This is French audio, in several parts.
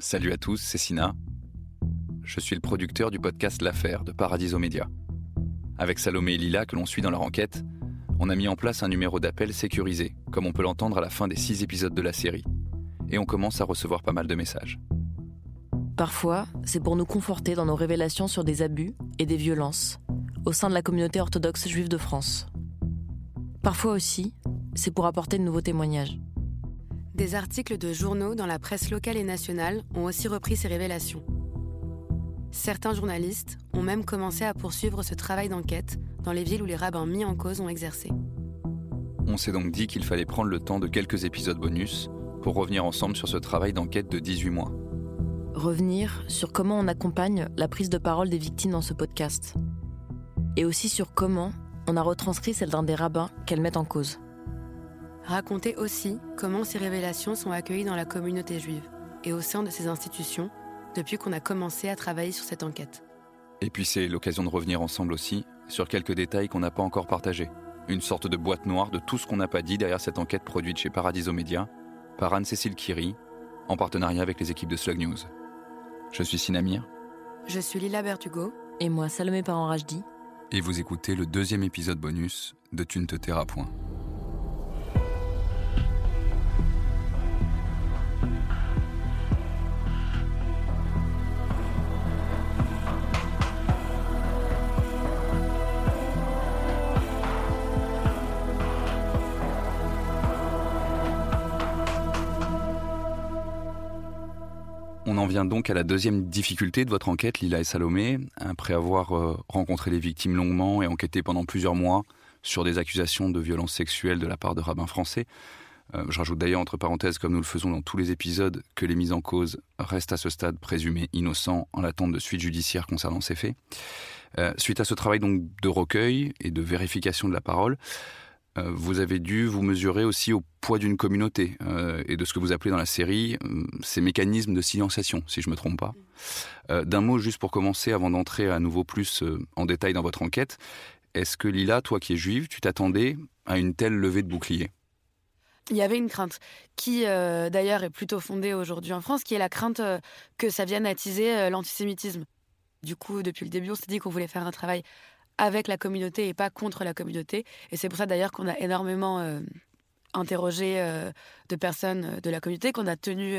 Salut à tous, c'est Sina. Je suis le producteur du podcast L'affaire de Paradiso Média. Avec Salomé et Lila, que l'on suit dans leur enquête, on a mis en place un numéro d'appel sécurisé, comme on peut l'entendre à la fin des six épisodes de la série. Et on commence à recevoir pas mal de messages. Parfois, c'est pour nous conforter dans nos révélations sur des abus et des violences au sein de la communauté orthodoxe juive de France. Parfois aussi, c'est pour apporter de nouveaux témoignages. Des articles de journaux dans la presse locale et nationale ont aussi repris ces révélations. Certains journalistes ont même commencé à poursuivre ce travail d'enquête dans les villes où les rabbins mis en cause ont exercé. On s'est donc dit qu'il fallait prendre le temps de quelques épisodes bonus pour revenir ensemble sur ce travail d'enquête de 18 mois. Revenir sur comment on accompagne la prise de parole des victimes dans ce podcast. Et aussi sur comment on a retranscrit celle d'un des rabbins qu'elles mettent en cause. Raconter aussi comment ces révélations sont accueillies dans la communauté juive et au sein de ces institutions depuis qu'on a commencé à travailler sur cette enquête. Et puis c'est l'occasion de revenir ensemble aussi sur quelques détails qu'on n'a pas encore partagés. Une sorte de boîte noire de tout ce qu'on n'a pas dit derrière cette enquête produite chez Paradiso Media par Anne-Cécile Kiri, en partenariat avec les équipes de Slug News. Je suis Sinamir. Je suis Lila Bertugo. Et moi, Salomé Parent-Rajdi. Et vous écoutez le deuxième épisode bonus de Tu ne te tairas point. En vient donc à la deuxième difficulté de votre enquête, Lila et Salomé. Après avoir euh, rencontré les victimes longuement et enquêté pendant plusieurs mois sur des accusations de violences sexuelles de la part de rabbins français, euh, je rajoute d'ailleurs entre parenthèses, comme nous le faisons dans tous les épisodes, que les mises en cause restent à ce stade présumés innocents en l'attente de suites judiciaires concernant ces faits. Euh, suite à ce travail donc de recueil et de vérification de la parole, vous avez dû vous mesurer aussi au poids d'une communauté euh, et de ce que vous appelez dans la série euh, ces mécanismes de silenciation, si je ne me trompe pas. D'un mot juste pour commencer, avant d'entrer à nouveau plus en détail dans votre enquête, est-ce que Lila, toi qui es juive, tu t'attendais à une telle levée de bouclier? Il y avait une crainte qui, d'ailleurs, est plutôt fondée aujourd'hui en France, qui est la crainte que ça vienne attiser l'antisémitisme. Du coup, depuis le début, on s'est dit qu'on voulait faire un travail avec la communauté et pas contre la communauté. Et c'est pour ça d'ailleurs qu'on a énormément euh, interrogé euh, de personnes euh, de la communauté, qu'on a tenu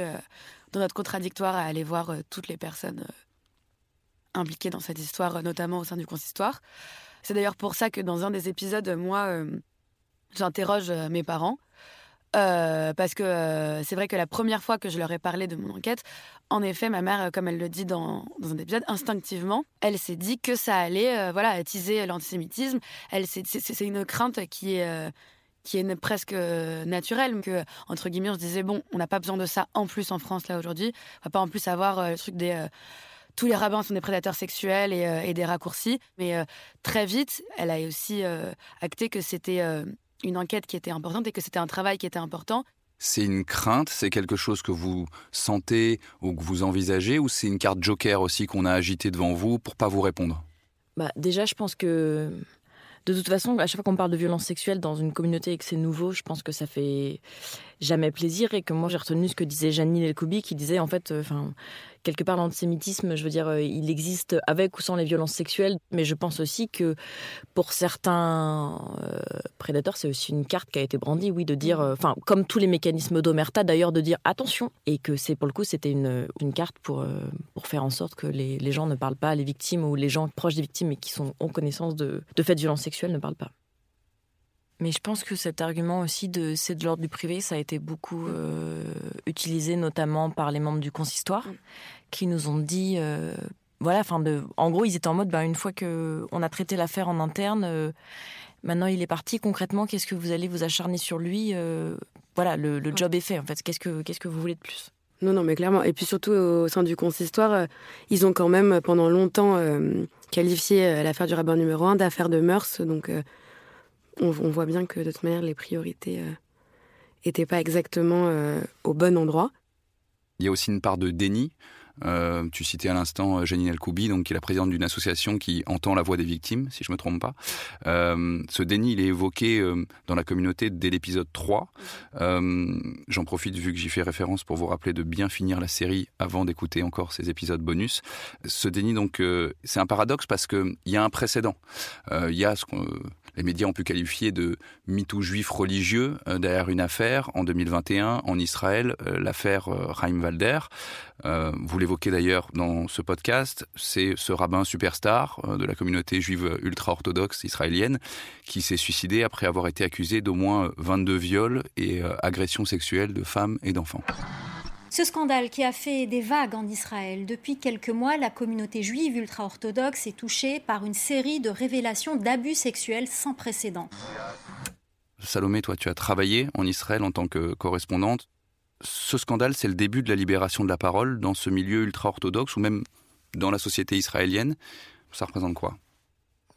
dans notre contradictoire à aller voir toutes les personnes impliquées dans cette histoire, notamment au sein du consistoire. C'est d'ailleurs pour ça que dans un des épisodes, moi, j'interroge mes parents euh, parce que euh, c'est vrai que la première fois que je leur ai parlé de mon enquête, en effet, ma mère, comme elle le dit dans, un épisode, instinctivement, elle s'est dit que ça allait euh, voilà, attiser l'antisémitisme. C'est une crainte qui est, qui est presque naturelle. Entre guillemets, on se disait, bon, on n'a pas besoin de ça en plus en France, là, aujourd'hui. On va pas en plus avoir le truc des tous les rabbins sont des prédateurs sexuels et des raccourcis. Mais très vite, elle a aussi acté que c'était une enquête qui était importante et que c'était un travail qui était important. C'est une crainte, c'est quelque chose que vous sentez ou que vous envisagez, ou c'est une carte joker aussi qu'on a agitée devant vous pour pas vous répondre? Bah, Déjà, je pense que de toute façon, à chaque fois qu'on parle de violence sexuelle dans une communauté et que c'est nouveau, je pense que ça fait jamais plaisir et que moi j'ai retenu ce que disait Janine Elkoubi qui disait en fait, euh, enfin, quelque part l'antisémitisme, je veux dire, euh, il existe avec ou sans les violences sexuelles, mais je pense aussi que pour certains euh, prédateurs, c'est aussi une carte qui a été brandie, oui, de dire, enfin, comme tous les mécanismes d'omerta d'ailleurs, de dire attention, et que c'est pour le coup, c'était une, carte pour, pour faire en sorte que les, les, gens ne parlent pas, les victimes ou les gens proches des victimes et qui sont en connaissance de, de faits de violences sexuelles ne parlent pas. Mais je pense que cet argument aussi de c'est de l'ordre du privé, ça a été beaucoup euh, utilisé notamment par les membres du consistoire, mm. qui nous ont dit, euh, voilà, enfin de, en gros ils étaient en mode, bah, une fois que on a traité l'affaire en interne, euh, maintenant il est parti. Concrètement, qu'est-ce que vous allez vous acharner sur lui Voilà, le, le job est fait. En fait, qu'est-ce que qu'est-ce que vous voulez de plus? Non, non, mais clairement. Et puis surtout au sein du consistoire, ils ont quand même pendant longtemps qualifié l'affaire du rabbin numéro un d'affaire de mœurs, donc on, voit bien que de toute manière, les priorités n'étaient euh, pas exactement euh, au bon endroit. Il y a aussi une part de déni Euh, tu citais à l'instant Janine donc qui est la présidente d'une association qui entend la voix des victimes, si je me trompe pas. Ce déni, il est évoqué dans la communauté dès l'épisode 3. Euh, J'en profite vu que j'y fais référence pour vous rappeler de bien finir la série avant d'écouter encore ces épisodes bonus. Ce déni, donc, c'est un paradoxe parce que il y a un précédent. Il y a ce qu'on les médias ont pu qualifier de MeToo juif religieux euh, derrière une affaire en 2021 en Israël, euh, l'affaire euh, Chaim Valder. Vous l'évoquez d'ailleurs dans ce podcast, c'est ce rabbin superstar de la communauté juive ultra-orthodoxe israélienne qui s'est suicidé après avoir été accusé d'au moins 22 viols et agressions sexuelles de femmes et d'enfants. Ce scandale qui a fait des vagues en Israël. Depuis quelques mois, la communauté juive ultra-orthodoxe est touchée par une série de révélations d'abus sexuels sans précédent. Salomé, toi, tu as travaillé en Israël en tant que correspondante. Ce scandale, c'est le début de la libération de la parole dans ce milieu ultra-orthodoxe ou même dans la société israélienne. Ça représente quoi?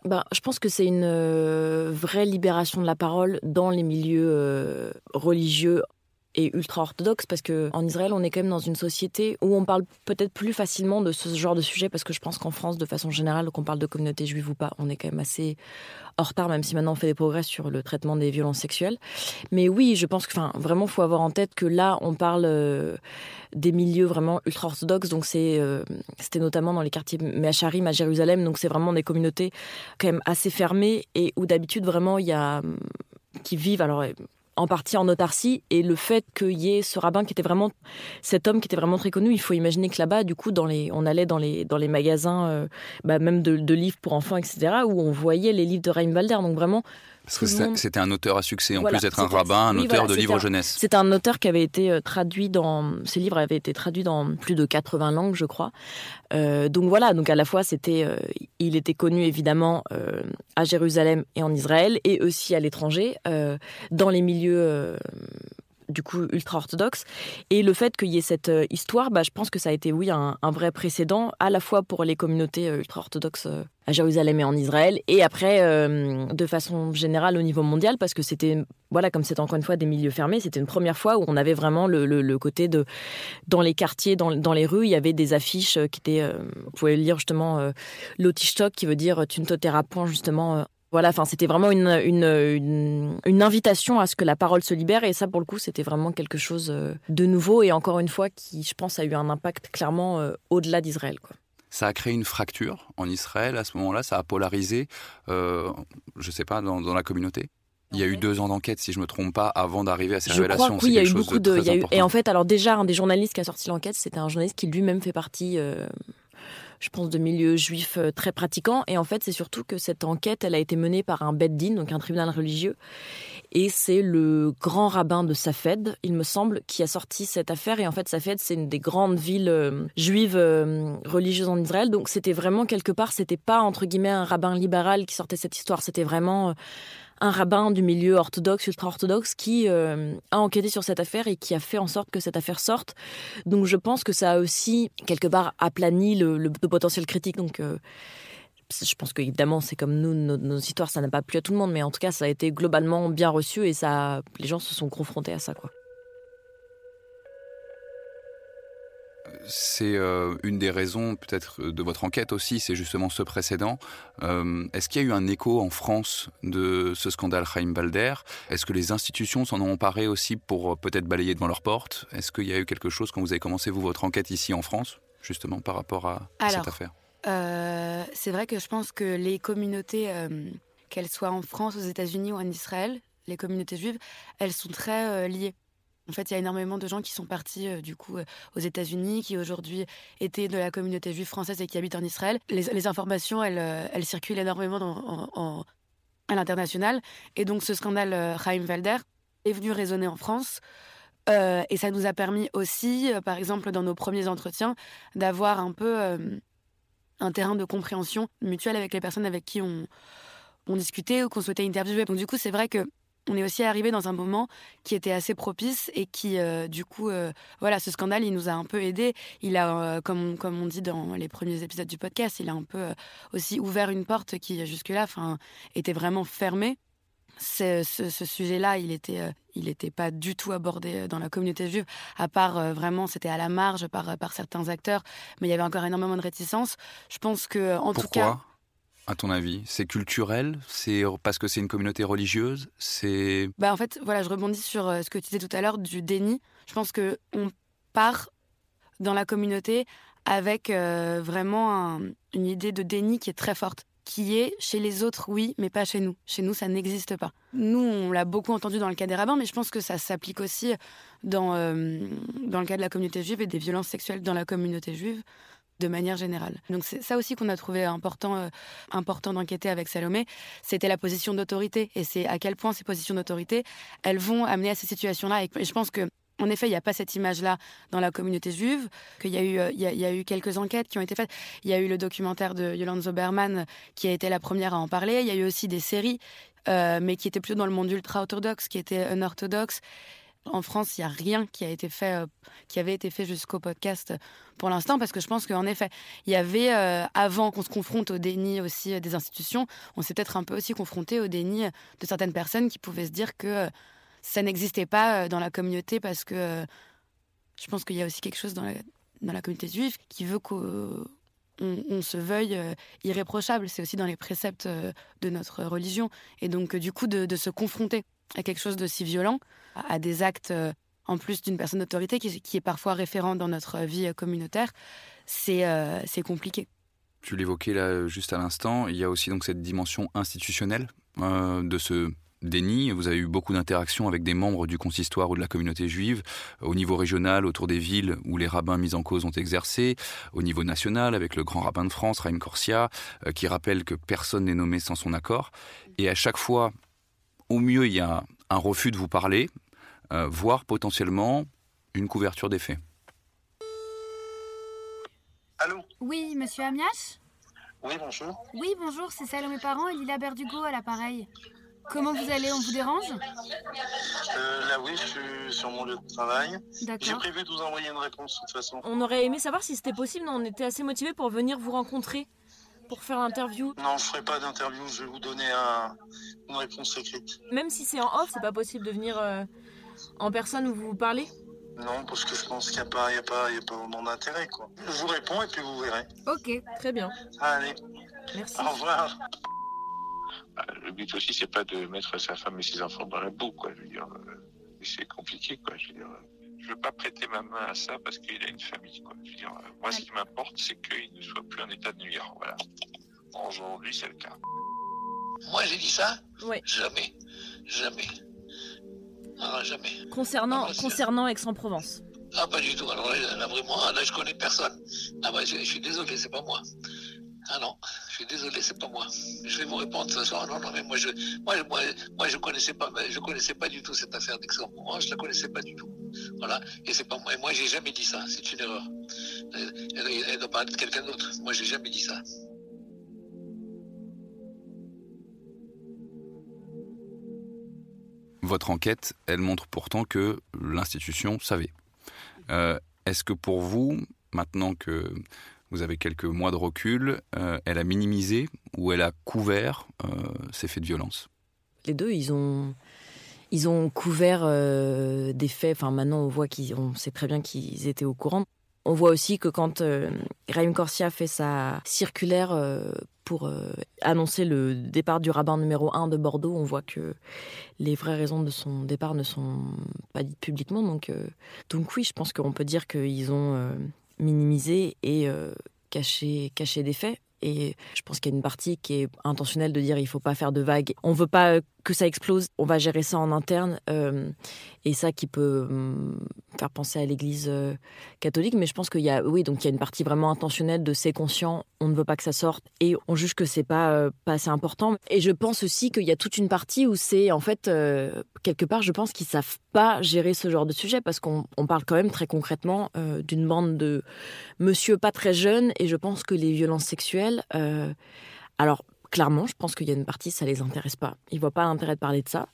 Ben, je pense que c'est une euh, vraie libération de la parole dans les milieux euh, religieux et ultra-orthodoxes parce que en Israël, on est quand même dans une société où on parle peut-être plus facilement de ce genre de sujet parce que je pense qu'en France, de façon générale, qu'on parle de communauté juive ou pas, on est quand même assez en retard, même si maintenant on fait des progrès sur le traitement des violences sexuelles. Mais oui, je pense que, enfin, vraiment, faut avoir en tête que là, on parle euh, des milieux vraiment ultra-orthodoxes. Donc c'est, euh, c'était notamment dans les quartiers Meacharim à Jérusalem. Donc c'est vraiment des communautés quand même assez fermées et où d'habitude vraiment il y a qui vivent alors en partie en autarcie et le fait qu'il y ait ce rabbin qui était vraiment cet homme qui était vraiment très connu il faut imaginer que là-bas du coup dans les on allait dans les dans les magasins euh, bah, même de, livres pour enfants etc où on voyait les livres de Raïm Valder donc vraiment parce que c'était un auteur à succès, en voilà, plus d'être un rabbin, un oui, auteur voilà, de livres jeunesse. C'est un auteur qui avait été euh, traduit dans. Ses livres avaient été traduits dans plus de 80 langues, je crois. Euh, donc voilà, donc à la fois, c'était, euh, il était connu évidemment euh, à Jérusalem et en Israël, et aussi à l'étranger, dans les milieux du coup ultra-orthodoxe. Et le fait qu'il y ait cette euh, histoire, bah, je pense que ça a été, oui, un, vrai précédent, à la fois pour les communautés euh, ultra-orthodoxes euh, à Jérusalem et en Israël, et après, de façon générale, au niveau mondial, parce que c'était, voilà, comme c'est encore une fois des milieux fermés, c'était une première fois où on avait vraiment le, le, côté de, dans les quartiers, dans, dans, les rues, il y avait des affiches qui étaient, vous pouvez lire justement euh, l'Otishtok, qui veut dire tu ne te tairas point, justement, voilà, enfin, c'était vraiment une, une, une, une, invitation à ce que la parole se libère. Et ça, pour le coup, c'était vraiment quelque chose de nouveau et encore une fois qui, je pense, a eu un impact clairement euh, au-delà d'Israël. Quoi. Ça a créé une fracture en Israël à ce moment-là. Ça a polarisé, euh, je sais pas, dans, dans la communauté. Il y a eu deux ans d'enquête, si je me trompe pas, avant d'arriver à ces je révélations. Crois que oui, il y a eu beaucoup de. de y a eu... Et en fait, alors déjà, un des journalistes qui a sorti l'enquête, c'était un journaliste qui lui-même fait partie. Euh je pense, de milieux juifs très pratiquants. Et en fait, c'est surtout que cette enquête, elle a été menée par un Beddin, donc un tribunal religieux. Et c'est le grand rabbin de Safed, il me semble, qui a sorti cette affaire. Et en fait, Safed, c'est une des grandes villes euh, juives euh, religieuses en Israël. Donc, c'était vraiment quelque part, c'était pas, entre guillemets, un rabbin libéral qui sortait cette histoire. C'était vraiment... Un rabbin du milieu orthodoxe, ultra-orthodoxe, qui euh, a enquêté sur cette affaire et qui a fait en sorte que cette affaire sorte. Donc je pense que ça a aussi, quelque part, aplani le, le, le potentiel critique. Donc euh, je pense qu'évidemment, c'est comme nous, nos, nos, histoires, ça n'a pas plu à tout le monde, mais en tout cas, ça a été globalement bien reçu et ça, les gens se sont confrontés à ça. quoi. C'est euh, une des raisons peut-être de votre enquête aussi, c'est justement ce précédent. Euh, Est-ce qu'il y a eu un écho en France de ce scandale Chaim Balder? Est-ce que les institutions s'en ont emparé aussi pour euh, peut-être balayer devant leurs portes? Est-ce qu'il y a eu quelque chose quand vous avez commencé vous votre enquête ici en France, justement par rapport à Alors, cette affaire? euh, C'est vrai que je pense que les communautés, euh, qu'elles soient en France, aux États-Unis ou en Israël, les communautés juives, elles sont très euh, liées. En fait, il y a énormément de gens qui sont partis euh, du coup euh, aux États-Unis, qui aujourd'hui étaient de la communauté juive française et qui habitent en Israël. Les, informations, elles, euh, elles, circulent énormément à l'international. Et donc, ce scandale Chaim Valder est venu résonner en France. Et ça nous a permis aussi, par exemple, dans nos premiers entretiens, d'avoir un peu un terrain de compréhension mutuelle avec les personnes avec qui on, on discutait ou qu'on souhaitait interviewer. Donc, du coup, c'est vrai que on est aussi arrivé dans un moment qui était assez propice et qui, euh, du coup, euh, voilà, ce scandale, il nous a un peu aidé. Il a, euh, comme, comme on dit dans les premiers épisodes du podcast, il a un peu aussi ouvert une porte qui, jusque-là, était vraiment fermée. ce, sujet-là, il était, il n'était pas du tout abordé dans la communauté juive, à part vraiment, c'était à la marge par, par certains acteurs, mais il y avait encore énormément de réticence. Je pense que, en tout cas. À ton avis, c'est culturel C'est parce que c'est une communauté religieuse C'est. Bah en fait, voilà, je rebondis sur ce que tu disais tout à l'heure du déni. Je pense que on part dans la communauté avec vraiment une idée de déni qui est très forte qui est chez les autres, oui, mais pas chez nous. Chez nous, ça n'existe pas. Nous, on l'a beaucoup entendu dans le cas des rabbins, mais je pense que ça s'applique aussi dans, euh, dans le cas de la communauté juive et des violences sexuelles dans la communauté juive de manière générale. Donc c'est ça aussi qu'on a trouvé important, euh, important d'enquêter avec Salomé, c'était la position d'autorité et c'est à quel point ces positions d'autorité, elles vont amener à ces situations-là. Et je pense que en effet, il n'y a pas cette image-là dans la communauté juive, qu'il y, a eu, euh, il y, a, eu quelques enquêtes qui ont été faites. Il y a eu le documentaire de Yolande Zoberman qui a été la première à en parler. Il y a eu aussi des séries, euh, mais qui étaient plutôt dans le monde ultra-orthodoxe, qui étaient unorthodoxes. En France, il n'y a rien qui a été fait, euh, qui avait été fait jusqu'au podcast pour l'instant, parce que je pense qu'en effet, il y avait, avant qu'on se confronte au déni aussi des institutions, on s'est peut-être un peu aussi confronté au déni de certaines personnes qui pouvaient se dire que ça n'existait pas euh, dans la communauté parce que euh, je pense qu'il y a aussi quelque chose dans la, communauté juive qui veut qu'on on se veuille euh, irréprochable. C'est aussi dans les préceptes de notre religion. Et donc, du coup, de, se confronter à quelque chose de si violent, à, des actes, en plus d'une personne d'autorité qui, est parfois référente dans notre vie communautaire, c'est c'est compliqué. Tu l'évoquais là juste à l'instant, il y a aussi donc cette dimension institutionnelle de ce déni. Vous avez eu beaucoup d'interactions avec des membres du consistoire ou de la communauté juive, au niveau régional, autour des villes où les rabbins mis en cause ont exercé, au niveau national, avec le grand rabbin de France, Raïm Corsia, euh, qui rappelle que personne n'est nommé sans son accord. Et à chaque fois, au mieux, il y a un refus de vous parler, euh, voire potentiellement une couverture des faits. Allô? Oui, monsieur Amiach Oui, bonjour. Oui, bonjour, c'est Salomé Parent et Lila Berdugo à l'appareil. Comment vous allez? On vous dérange? Euh, Là, oui, je suis sur mon lieu de travail. J'ai prévu de vous envoyer une réponse de toute façon. On aurait aimé savoir si c'était possible. On était assez motivés pour venir vous rencontrer, pour faire l'interview. Non, je ferai pas d'interview. Je vais vous donner une réponse écrite. Même si c'est en off, c'est pas possible de venir euh, en personne où vous vous parlez non, parce que je pense qu'il n'y a, pas, a, pas, a pas vraiment d'intérêt. Je vous réponds et puis vous verrez. Ok, très bien. Allez. Merci. Au revoir. Bah, le but aussi, c'est pas de mettre sa femme et ses enfants dans la boue, quoi. Je veux dire, euh, c'est compliqué, quoi. Je veux dire, euh, je veux pas prêter ma main à ça parce qu'il a une famille, quoi. Je veux dire, euh, moi, ce qui m'importe, c'est qu'il ne soit plus en état de nuire, voilà. Aujourd'hui, c'est le cas. Moi, j'ai dit ça Oui. Jamais. Jamais. Non, jamais. Concernant, concernant Aix-en-Provence Ah, pas du tout. Alors là, vraiment, là, je connais personne. Ah, bah, je, je suis désolé, c'est pas moi. Ah non, je suis désolé, c'est pas moi. Je vais vous répondre ce soir. Non, non, mais moi, je, moi, moi, je connaissais pas, je connaissais pas du tout cette affaire d'Aix-en-Provence. Je la connaissais pas du tout. Voilà. Et c'est pas moi. Et moi, j'ai jamais dit ça. C'est une erreur. Elle, elle doit parler de quelqu'un d'autre. Moi, j'ai jamais dit ça. Votre enquête, elle montre pourtant que l'institution savait. Euh, Est-ce que pour vous, maintenant que vous avez quelques mois de recul, euh, elle a minimisé ou elle a couvert euh, ces faits de violence? Les deux, ils ont, ils ont couvert euh, des faits. Enfin, maintenant, on voit qu'on sait très bien qu'ils étaient au courant. On voit aussi que quand Raïm Corsia fait sa circulaire pour annoncer le départ du rabbin numéro 1 de Bordeaux, on voit que les vraies raisons de son départ ne sont pas dites publiquement. Donc, donc oui, je pense qu'on peut dire qu'ils ont minimiser et euh, cacher, cacher des faits. Et je pense qu'il y a une partie qui est intentionnelle de dire il faut pas faire de vagues. On veut pas que ça explose. On va gérer ça en interne. Euh, et ça qui peut hum, faire penser à l'Église euh, catholique. Mais je pense qu'il y a, oui, donc il y a une partie vraiment intentionnelle de c'est conscient, on ne veut pas que ça sorte et on juge que c'est pas euh, pas assez important. Et je pense aussi qu'il y a toute une partie où c'est en fait quelque part, je pense qu'ils savent pas gérer ce genre de sujet parce qu'on parle quand même très concrètement d'une bande de monsieur pas très jeunes et je pense que les violences sexuelles, alors clairement, je pense qu'il y a une partie, ça les intéresse pas. Ils voient pas l'intérêt de parler de ça.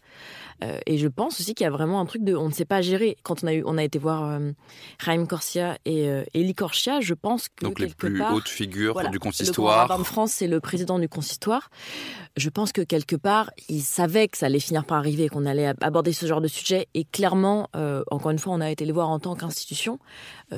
Euh, et je pense aussi qu'il y a vraiment un truc de, on ne sait pas gérer. Quand on a eu, on a été voir euh, Raïm Corsia et euh, Elie Korsia, je pense que donc les plus hautes figures du consistoire. Le grand France, c'est le président du consistoire. Je pense que quelque part, ils savaient que ça allait finir par arriver, qu'on allait aborder ce genre de sujet. Et clairement, encore une fois, on a été les voir en tant qu'institution.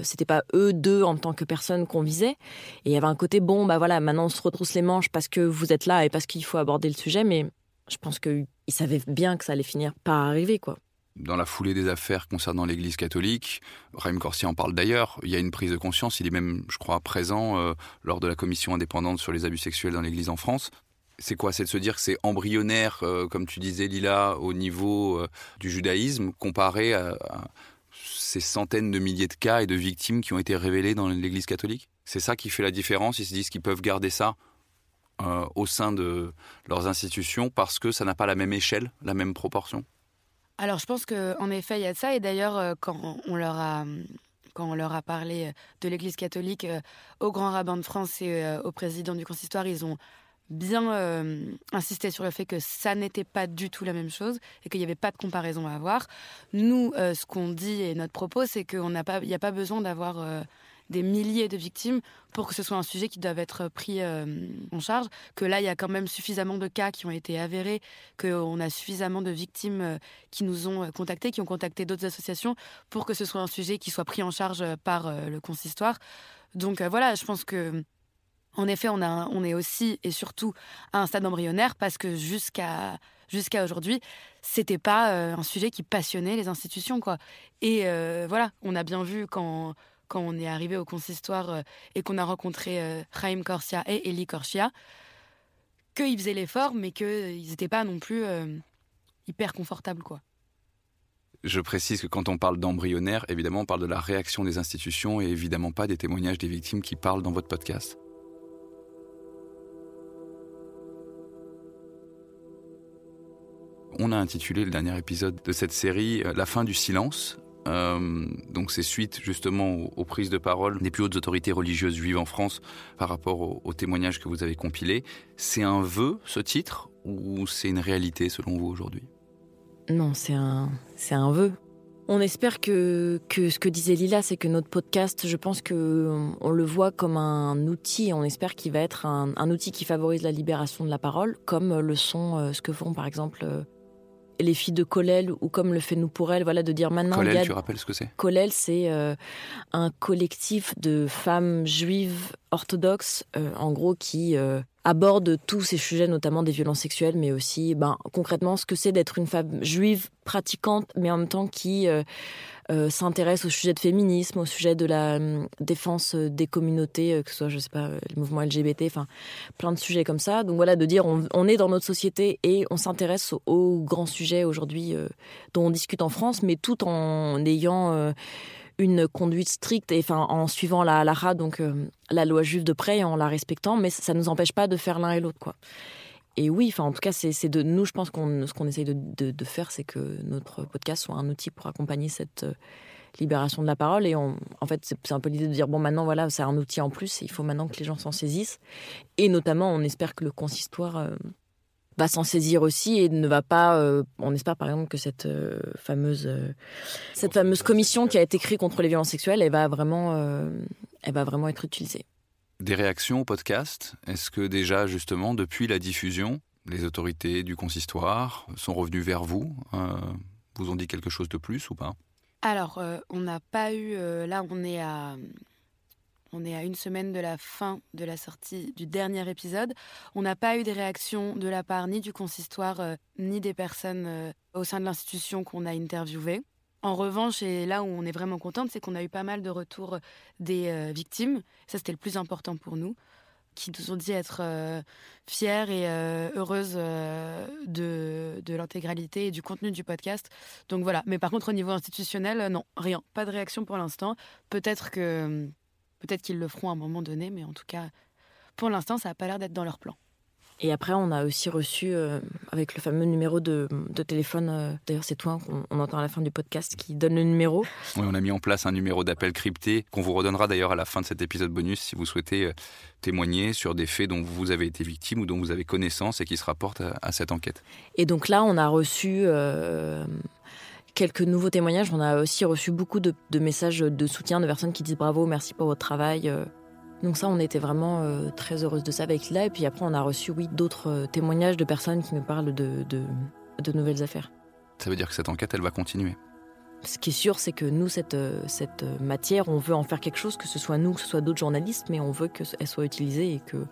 C'était pas eux deux en tant que personnes qu'on visait. Et il y avait un côté bon, bah voilà, maintenant on se retrousse les manches parce que vous êtes et parce qu'il faut aborder le sujet. Mais je pense qu'ils savaient bien que ça allait finir par arriver, quoi. Dans la foulée des affaires concernant l'Église catholique, Raïm Corsia en parle d'ailleurs, il y a une prise de conscience, il est même, je crois, présent euh, lors de la commission indépendante sur les abus sexuels dans l'Église en France. C'est quoi? C'est de se dire que c'est embryonnaire, euh, comme tu disais Lila, au niveau euh, du judaïsme, comparé à, ces centaines de milliers de cas et de victimes qui ont été révélés dans l'Église catholique? C'est ça qui fait la différence? Ils se disent qu'ils peuvent garder ça? Euh, au sein de leurs institutions parce que ça n'a pas la même échelle, la même proportion? Alors je pense qu'en effet il y a de ça et d'ailleurs euh, quand on leur a quand on leur a parlé de l'Église catholique au grand rabbin de France et euh, au président du consistoire, ils ont bien insisté sur le fait que ça n'était pas du tout la même chose et qu'il n'y avait pas de comparaison à avoir. Nous, ce qu'on dit et notre propos, c'est qu'il n'y a pas besoin d'avoir des milliers de victimes pour que ce soit un sujet qui doit être pris euh, en charge. Que là, il y a quand même suffisamment de cas qui ont été avérés, qu'on a suffisamment de victimes euh, qui nous ont euh, contactés, qui ont contacté d'autres associations pour que ce soit un sujet qui soit pris en charge par le consistoire. Donc voilà, je pense que en effet, on, a, on est aussi et surtout à un stade embryonnaire parce que jusqu'à jusqu'à aujourd'hui, c'était pas un sujet qui passionnait les institutions quoi. Et voilà, on a bien vu quand quand on est arrivé au consistoire euh, et qu'on a rencontré euh, Chaim Corsia et Eli Corsia, qu'ils faisaient l'effort, mais qu'ils n'étaient pas non plus euh, hyper confortables. quoi. Je précise que quand on parle d'embryonnaire, évidemment, on parle de la réaction des institutions et évidemment pas des témoignages des victimes qui parlent dans votre podcast. On a intitulé le dernier épisode de cette série La fin du silence, euh, donc c'est suite justement aux, prises de parole des plus hautes autorités religieuses juives en France par rapport aux, témoignages que vous avez compilés. C'est un vœu, ce titre, ou c'est une réalité selon vous aujourd'hui? Non, c'est un, c'est un vœu. On espère que, que ce que disait Lila, c'est que notre podcast, je pense que on le voit comme un outil. On espère qu'il va être un, un, outil qui favorise la libération de la parole, comme le sont euh, ce que font par exemple euh, les filles de Colel ou comme le fait Nous pour elles, voilà, de dire maintenant. Colel, tu rappelles ce que c'est? Colel, c'est euh, un collectif de femmes juives orthodoxes, euh, en gros, qui euh, abordent tous ces sujets, notamment des violences sexuelles, mais aussi, ben, concrètement, ce que c'est d'être une femme juive pratiquante, mais en même temps qui euh, s'intéresse au sujet de féminisme, au sujet de la défense des communautés, que ce soit, je sais pas, le mouvement LGBT, enfin, plein de sujets comme ça. Donc voilà, de dire on, est dans notre société et on s'intéresse aux, grands sujets aujourd'hui dont on discute en France, mais tout en ayant une conduite stricte et en suivant la halakha, donc la loi juive de près en la respectant, mais ça ne nous empêche pas de faire l'un et l'autre, quoi et oui, en tout cas, c'est de nous, je pense qu'on ce qu'on essaye de, faire, c'est que notre podcast soit un outil pour accompagner cette euh, libération de la parole. Et en fait, c'est un peu l'idée de dire bon, maintenant, voilà, c'est un outil en plus. il faut maintenant que les gens s'en saisissent. Et notamment, on espère que le consistoire euh, va s'en saisir aussi et ne va pas. Euh, on espère par exemple que cette fameuse cette fameuse commission qui a été créée contre les violences sexuelles, elle va vraiment, elle va vraiment être utilisée. Des réactions au podcast? Est-ce que déjà, justement, depuis la diffusion, les autorités du consistoire sont revenues vers vous euh, Vous ont dit quelque chose de plus ou pas? Alors, euh, on n'a pas eu... Euh, là, on est à... On est à une semaine de la fin de la sortie du dernier épisode. On n'a pas eu des réactions de la part ni du consistoire, ni des personnes au sein de l'institution qu'on a interviewées. En revanche, et là où on est vraiment contente, c'est qu'on a eu pas mal de retours des euh, victimes. Ça, c'était le plus important pour nous, qui nous ont dit être euh, fiers et euh, heureuses de, de l'intégralité et du contenu du podcast. Donc voilà. Mais par contre, au niveau institutionnel, non, rien. Pas de réaction pour l'instant. Peut-être que peut-être qu'ils le feront à un moment donné, mais en tout cas, pour l'instant, ça n'a pas l'air d'être dans leur plan. Et après, on a aussi reçu, euh, avec le fameux numéro de, téléphone, euh, d'ailleurs c'est toi qu'on entend à la fin du podcast, qui donne le numéro. Oui, on a mis en place un numéro d'appel crypté qu'on vous redonnera d'ailleurs à la fin de cet épisode bonus si vous souhaitez euh, témoigner sur des faits dont vous avez été victime ou dont vous avez connaissance et qui se rapportent à, cette enquête. Et donc là, on a reçu quelques nouveaux témoignages. On a aussi reçu beaucoup de, de, messages de soutien de personnes qui disent bravo, merci pour votre travail. Donc ça, on était vraiment euh, très heureuse de ça avec Lila. Et puis après, on a reçu, oui, d'autres euh, témoignages de personnes qui nous parlent de, de, nouvelles affaires. Ça veut dire que cette enquête, elle va continuer Ce qui est sûr, c'est que nous, cette, euh, cette matière, on veut en faire quelque chose, que ce soit nous, que ce soit d'autres journalistes, mais on veut qu'elle soit utilisée et que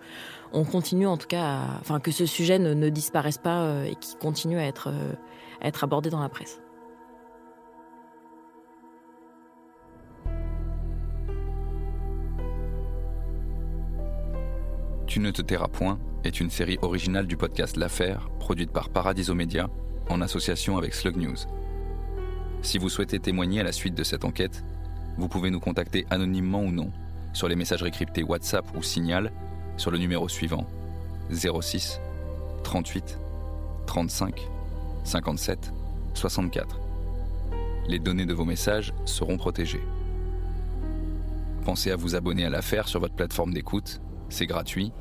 on continue en tout cas, enfin que ce sujet ne, ne disparaisse pas et qu'il continue à être, à être abordé dans la presse. Tu ne te tairas point est une série originale du podcast L'Affaire, produite par Paradiso Media, en association avec Slug News. Si vous souhaitez témoigner à la suite de cette enquête, vous pouvez nous contacter anonymement ou non sur les messageries cryptées WhatsApp ou Signal sur le numéro suivant 06 38 35 57 64. Les données de vos messages seront protégées. Pensez à vous abonner à l'affaire sur votre plateforme d'écoute c'est gratuit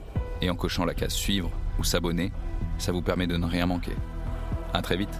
et en cochant la case suivre ou s'abonner, ça vous permet de ne rien manquer. À très vite.